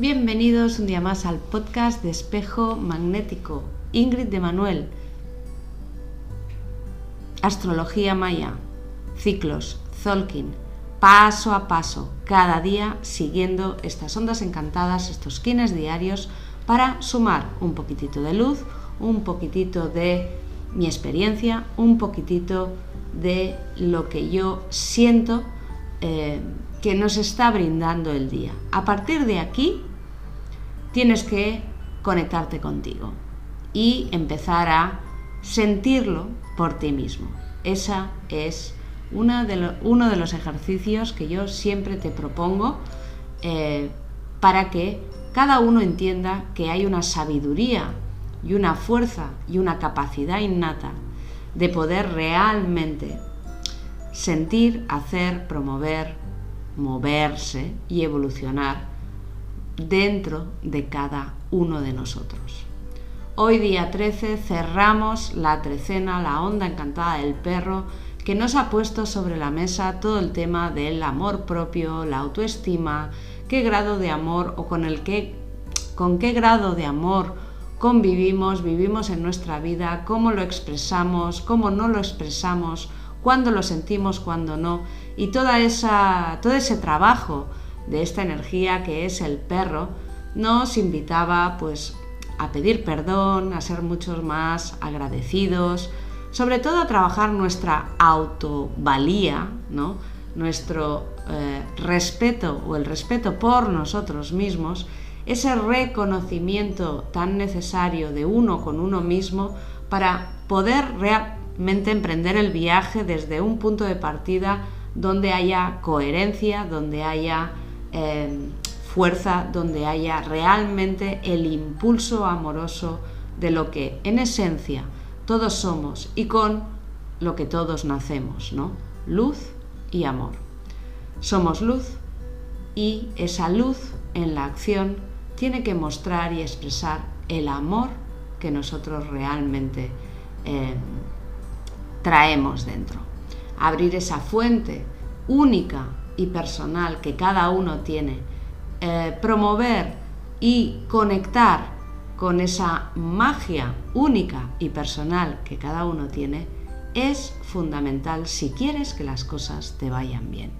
Bienvenidos un día más al podcast de Espejo Magnético. Ingrid de Manuel. Astrología maya, ciclos, Zolkin, paso a paso, cada día siguiendo estas ondas encantadas, estos kines diarios, para sumar un poquitito de luz, un poquitito de mi experiencia, un poquitito de lo que yo siento eh, que nos está brindando el día. A partir de aquí tienes que conectarte contigo y empezar a sentirlo por ti mismo. Esa es una de uno de los ejercicios que yo siempre te propongo eh, para que cada uno entienda que hay una sabiduría y una fuerza y una capacidad innata de poder realmente sentir, hacer, promover, moverse y evolucionar dentro de cada uno de nosotros. Hoy día 13 cerramos la trecena, la onda encantada del perro, que nos ha puesto sobre la mesa todo el tema del amor propio, la autoestima, qué grado de amor o con el con qué grado de amor convivimos, vivimos en nuestra vida, cómo lo expresamos, cómo no lo expresamos, cuándo lo sentimos, cuándo no, y toda esa, todo ese trabajo de esta energía que es el perro nos invitaba pues a pedir perdón, a ser muchos más agradecidos, sobre todo a trabajar nuestra autovalía, ¿no? nuestro eh, respeto o el respeto por nosotros mismos ese reconocimiento tan necesario de uno con uno mismo para poder realmente emprender el viaje desde un punto de partida donde haya coherencia, donde haya em, fuerza, donde haya realmente el impulso amoroso de lo que en esencia todos somos y con lo que todos nacemos, ¿no? Luz y amor. Somos luz y esa luz en la acción tiene que mostrar y expresar el amor que nosotros realmente eh, traemos dentro. Abrir esa fuente única y personal que cada uno tiene, eh, promover y conectar con esa magia única y personal que cada uno tiene, es fundamental si quieres que las cosas te vayan bien.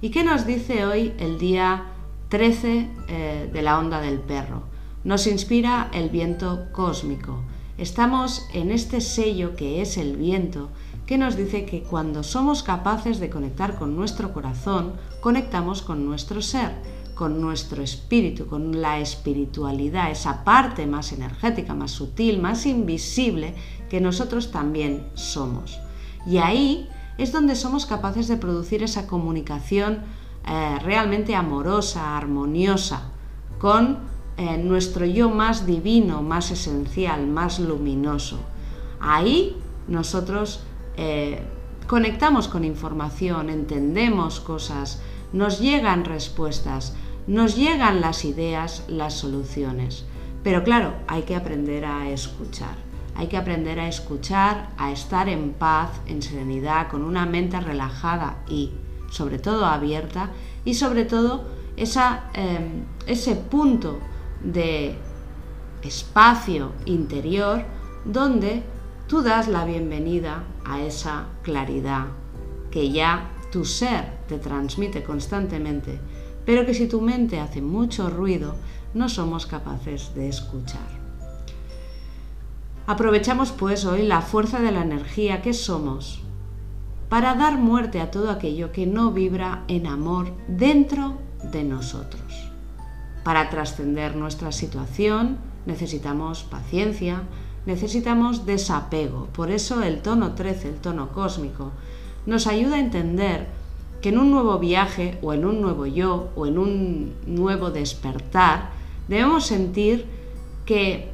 ¿Y qué nos dice hoy el día 13 eh, de la onda del perro. Nos inspira el viento cósmico. Estamos en este sello que es el viento, que nos dice que cuando somos capaces de conectar con nuestro corazón, conectamos con nuestro ser, con nuestro espíritu, con la espiritualidad, esa parte más energética, más sutil, más invisible que nosotros también somos. Y ahí es donde somos capaces de producir esa comunicación eh, realmente amorosa, armoniosa, con eh, nuestro yo más divino, más esencial, más luminoso. Ahí nosotros eh, conectamos con información, entendemos cosas, nos llegan respuestas, nos llegan las ideas, las soluciones. Pero claro, hay que aprender a escuchar. Hay que aprender a escuchar, a estar en paz, en serenidad, con una mente relajada y sobre todo abierta y sobre todo em, ese punto de espacio interior donde tú das la bienvenida a esa claridad que ya tu ser te transmite constantemente, pero que si tu mente hace mucho ruido, no somos capaces de escuchar. Aprovechamos pues hoy la fuerza de la energía que somos para dar muerte a todo aquello que no vibra en amor dentro de nosotros. Para trascender nuestra situación necesitamos paciencia, necesitamos desapego. Por eso el tono 13, el tono cósmico, nos ayuda a entender que en un nuevo viaje o en un nuevo yo o en un nuevo despertar debemos sentir que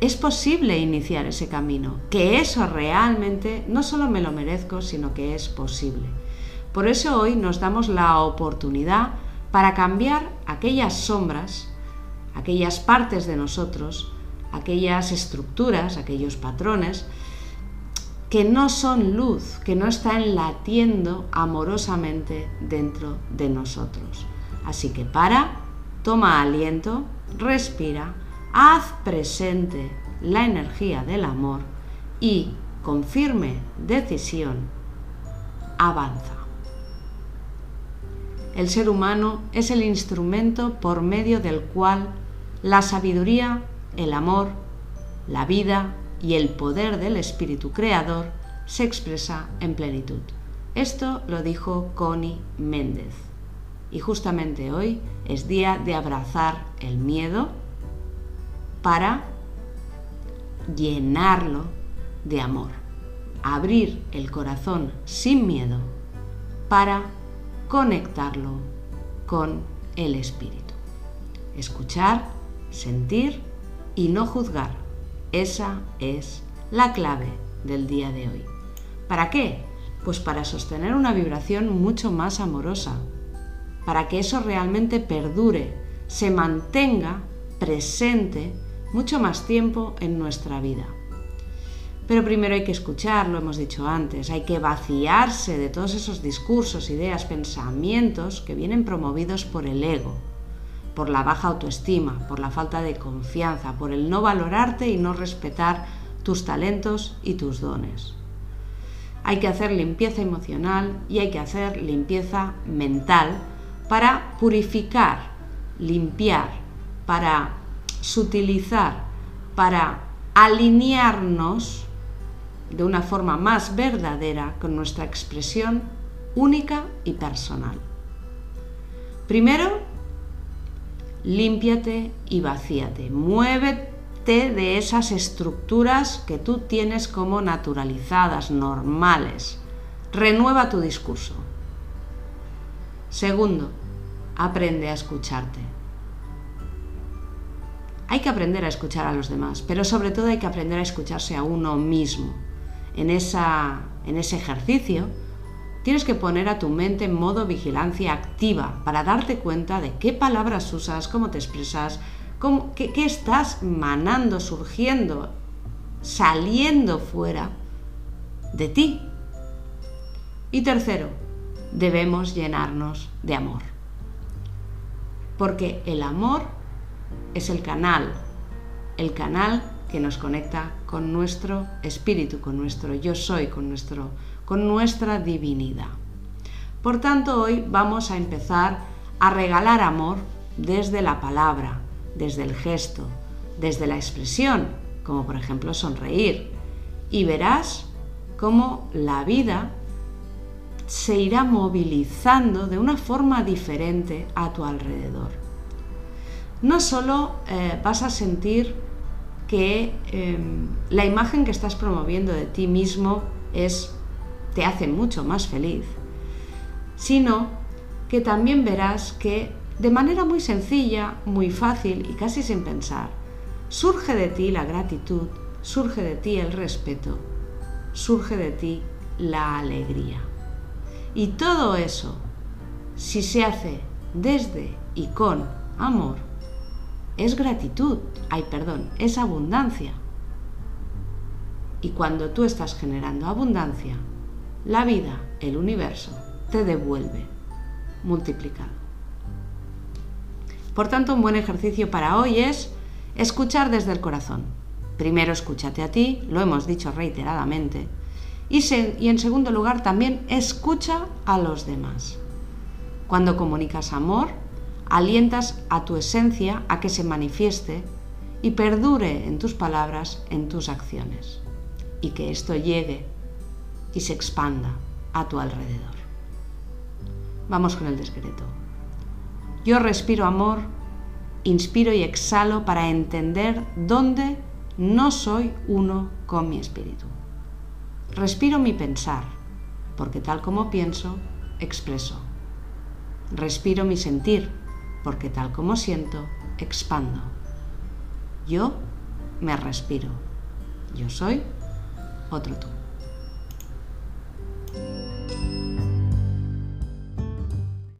es posible iniciar ese camino, que eso realmente no solo me lo merezco, sino que es posible. Por eso hoy nos damos la oportunidad para cambiar aquellas sombras, aquellas partes de nosotros, aquellas estructuras, aquellos patrones que no son luz, que no están latiendo amorosamente dentro de nosotros. Así que para, Toma aliento, respira, haz presente la energía del amor y, con firme decisión, avanza. El ser humano es el instrumento por medio del cual la sabiduría, el amor, la vida y el poder del espíritu creador se expresa en plenitud. Esto lo dijo Connie Méndez. Y justamente hoy es día de abrazar el miedo para llenarlo de amor. Abrir el corazón sin miedo para conectarlo con el espíritu. Escuchar, sentir y no juzgar. Esa es la clave del día de hoy. ¿Para qué? Pues para sostener una vibración mucho más amorosa, para que eso realmente perdure, se mantenga presente mucho más tiempo en nuestra vida. Pero primero hay que escuchar, lo hemos dicho antes, hay que vaciarse de todos esos discursos, ideas, pensamientos que vienen promovidos por el ego, por la baja autoestima, por la falta de confianza, por el no valorarte y no respetar tus talentos y tus dones. Hay que hacer limpieza emocional y hay que hacer limpieza mental para purificar, limpiar, para sutilizar, para alinearnos de una forma más verdadera con nuestra expresión única y personal. Primero, límpiate y vacíate. Muévete de esas estructuras que tú tienes como naturalizadas, normales. Renueva tu discurso. Segundo, aprende a escucharte. Hay que aprender a escuchar a los demás, pero sobre todo hay que aprender a escucharse a uno mismo en, esa, en ese ejercicio, tienes que poner a tu mente en modo vigilancia activa para darte cuenta de qué palabras usas, cómo te expresas, qué, qué estás manando, surgiendo, saliendo fuera de ti. Y tercero, debemos llenarnos de amor. Porque el amor es el canal, el canal que nos conecta con nuestro espíritu, con nuestro yo soy, con, nuestro, con nuestra divinidad. Por tanto, hoy vamos a empezar a regalar amor desde la palabra, desde el gesto, desde la expresión, como por ejemplo sonreír. Y verás cómo la vida se irá movilizando de una forma diferente a tu alrededor. No solo eh, vas a sentir que em, la imagen que estás promoviendo de ti mismo es, te hace mucho más feliz, sino que también verás que de manera muy sencilla, muy fácil y casi sin pensar, surge de ti la gratitud, surge de ti el respeto, surge de ti la alegría. Y todo eso, si se hace desde y con amor, es gratitud, ay perdón, es abundancia. Y cuando tú estás generando abundancia, la vida, el universo, te devuelve multiplicado. Por tanto, un buen ejercicio para hoy es escuchar desde el corazón. Primero escúchate a ti, lo hemos dicho reiteradamente, y, y en segundo lugar también escucha a los demás. Cuando comunicas amor, alientas a tu esencia a que se manifieste y perdure en tus palabras, en tus acciones, y que esto llegue y se expanda a tu alrededor. Vamos con el decreto. Yo respiro amor, inspiro y exhalo para entender dónde no soy uno con mi espíritu. Respiro mi pensar, porque tal como pienso, expreso. Respiro mi sentir, porque tal como siento, expando. Yo me respiro. Yo soy otro tú.